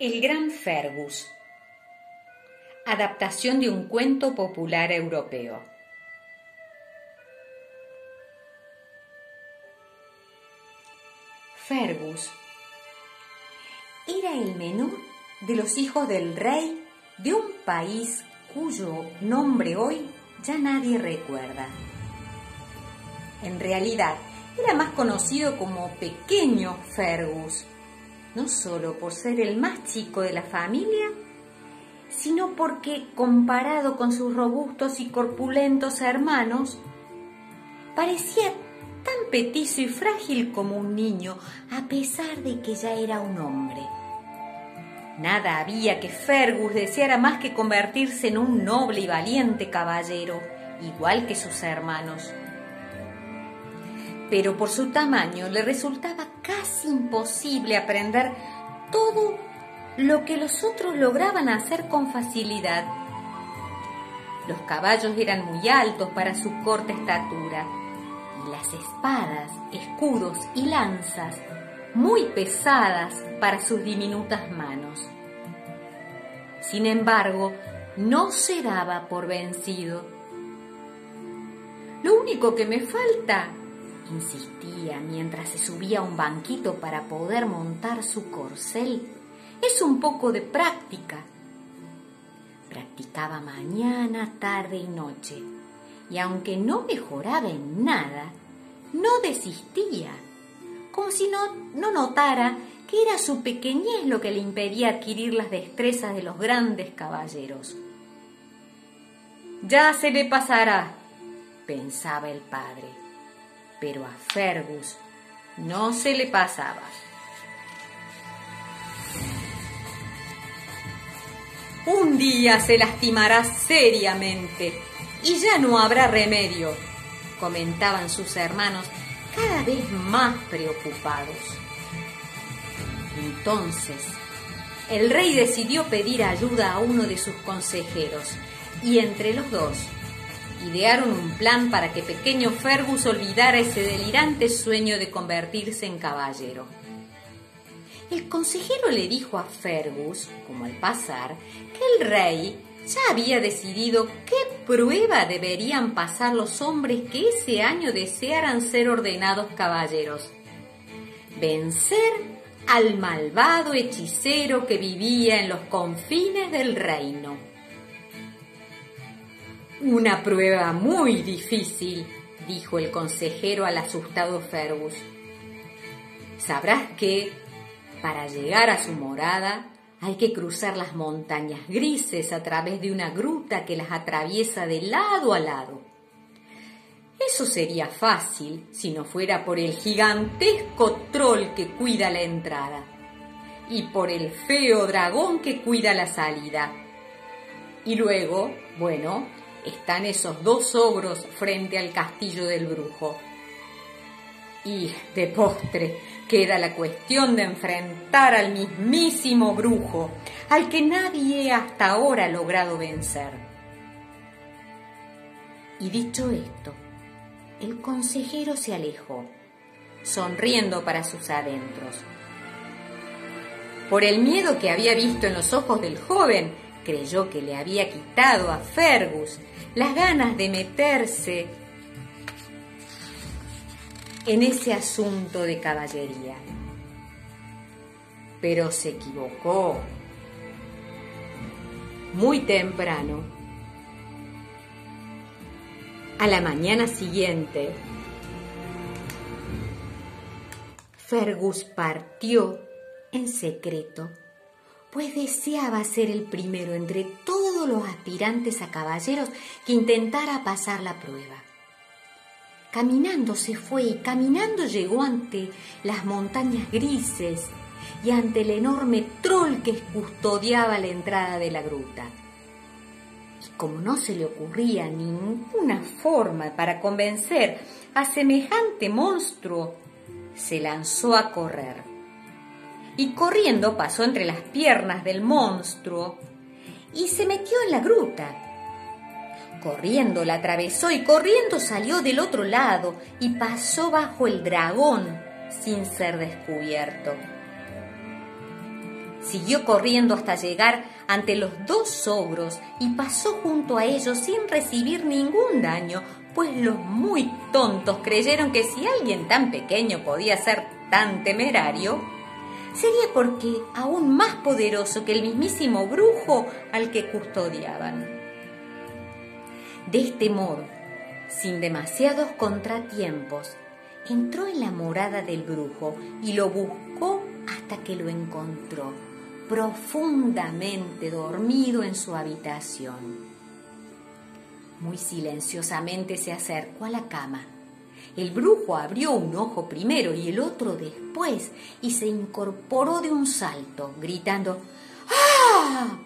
El Gran Fergus. Adaptación de un cuento popular europeo. Fergus era el menor de los hijos del rey de un país cuyo nombre hoy ya nadie recuerda. En realidad, era más conocido como Pequeño Fergus no solo por ser el más chico de la familia, sino porque, comparado con sus robustos y corpulentos hermanos, parecía tan petizo y frágil como un niño, a pesar de que ya era un hombre. Nada había que Fergus deseara más que convertirse en un noble y valiente caballero, igual que sus hermanos pero por su tamaño le resultaba casi imposible aprender todo lo que los otros lograban hacer con facilidad. Los caballos eran muy altos para su corta estatura y las espadas, escudos y lanzas muy pesadas para sus diminutas manos. Sin embargo, no se daba por vencido. Lo único que me falta insistía mientras se subía a un banquito para poder montar su corcel, es un poco de práctica. Practicaba mañana, tarde y noche, y aunque no mejoraba en nada, no desistía, como si no, no notara que era su pequeñez lo que le impedía adquirir las destrezas de los grandes caballeros. Ya se le pasará, pensaba el padre pero a Fergus no se le pasaba. Un día se lastimará seriamente y ya no habrá remedio, comentaban sus hermanos cada vez más preocupados. Entonces, el rey decidió pedir ayuda a uno de sus consejeros y entre los dos idearon un plan para que pequeño Fergus olvidara ese delirante sueño de convertirse en caballero. El consejero le dijo a Fergus, como al pasar, que el rey ya había decidido qué prueba deberían pasar los hombres que ese año desearan ser ordenados caballeros. Vencer al malvado hechicero que vivía en los confines del reino una prueba muy difícil, dijo el consejero al asustado Fergus. Sabrás que, para llegar a su morada, hay que cruzar las montañas grises a través de una gruta que las atraviesa de lado a lado. Eso sería fácil si no fuera por el gigantesco troll que cuida la entrada y por el feo dragón que cuida la salida. Y luego, bueno, están esos dos ogros frente al castillo del brujo. Y de postre queda la cuestión de enfrentar al mismísimo brujo, al que nadie hasta ahora ha logrado vencer. Y dicho esto, el consejero se alejó, sonriendo para sus adentros. Por el miedo que había visto en los ojos del joven, creyó que le había quitado a Fergus las ganas de meterse en ese asunto de caballería. Pero se equivocó. Muy temprano, a la mañana siguiente, Fergus partió en secreto pues deseaba ser el primero entre todos los aspirantes a caballeros que intentara pasar la prueba. Caminando se fue y caminando llegó ante las montañas grises y ante el enorme troll que custodiaba la entrada de la gruta. Y como no se le ocurría ninguna forma para convencer a semejante monstruo, se lanzó a correr y corriendo pasó entre las piernas del monstruo y se metió en la gruta. Corriendo la atravesó y corriendo salió del otro lado y pasó bajo el dragón sin ser descubierto. Siguió corriendo hasta llegar ante los dos ogros y pasó junto a ellos sin recibir ningún daño, pues los muy tontos creyeron que si alguien tan pequeño podía ser tan temerario, sería porque aún más poderoso que el mismísimo brujo al que custodiaban. De este modo, sin demasiados contratiempos, entró en la morada del brujo y lo buscó hasta que lo encontró profundamente dormido en su habitación. Muy silenciosamente se acercó a la cama. El brujo abrió un ojo primero y el otro después y se incorporó de un salto, gritando ¡Ah!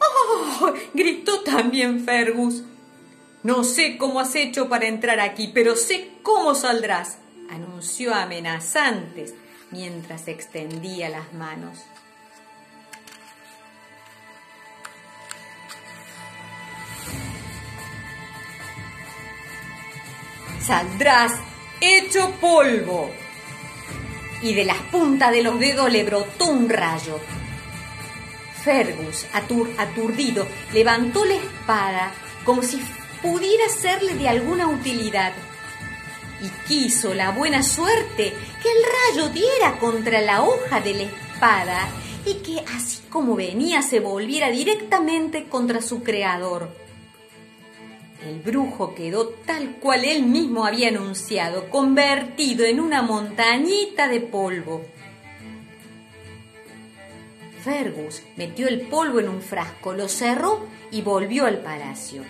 ¡Oh! gritó también Fergus. No sé cómo has hecho para entrar aquí, pero sé cómo saldrás, anunció amenazantes mientras extendía las manos. Saldrás hecho polvo. Y de las puntas de los dedos le brotó un rayo. Fergus, aturdido, levantó la espada como si pudiera serle de alguna utilidad. Y quiso la buena suerte que el rayo diera contra la hoja de la espada y que así como venía se volviera directamente contra su creador. El brujo quedó tal cual él mismo había anunciado, convertido en una montañita de polvo. Fergus metió el polvo en un frasco, lo cerró y volvió al palacio.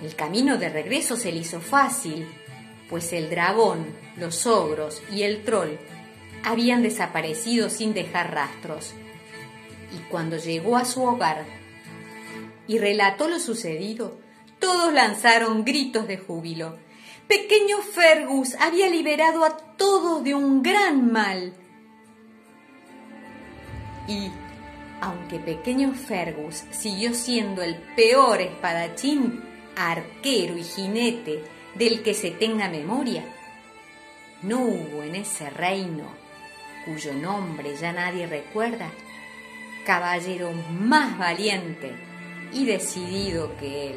El camino de regreso se le hizo fácil, pues el dragón, los ogros y el troll habían desaparecido sin dejar rastros. Y cuando llegó a su hogar, y relató lo sucedido, todos lanzaron gritos de júbilo. Pequeño Fergus había liberado a todos de un gran mal. Y, aunque pequeño Fergus siguió siendo el peor espadachín, arquero y jinete del que se tenga memoria, no hubo en ese reino, cuyo nombre ya nadie recuerda, caballero más valiente y decidido que Él.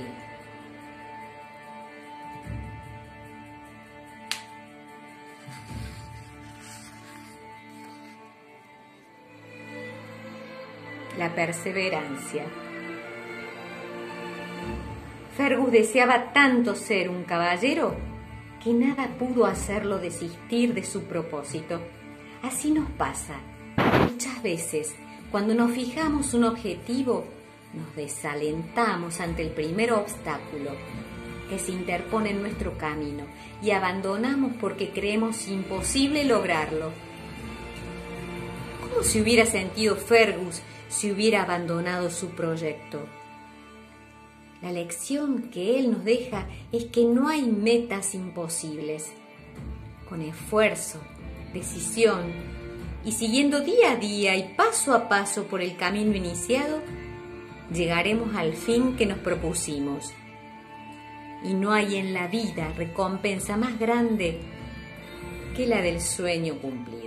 La perseverancia. Fergus deseaba tanto ser un caballero que nada pudo hacerlo desistir de su propósito. Así nos pasa. Muchas veces, cuando nos fijamos un objetivo, nos desalentamos ante el primer obstáculo que se interpone en nuestro camino y abandonamos porque creemos imposible lograrlo. ¿Cómo se hubiera sentido Fergus si hubiera abandonado su proyecto? La lección que él nos deja es que no hay metas imposibles. Con esfuerzo, decisión y siguiendo día a día y paso a paso por el camino iniciado, llegaremos al fin que nos propusimos. Y no hay en la vida recompensa más grande que la del sueño cumplido.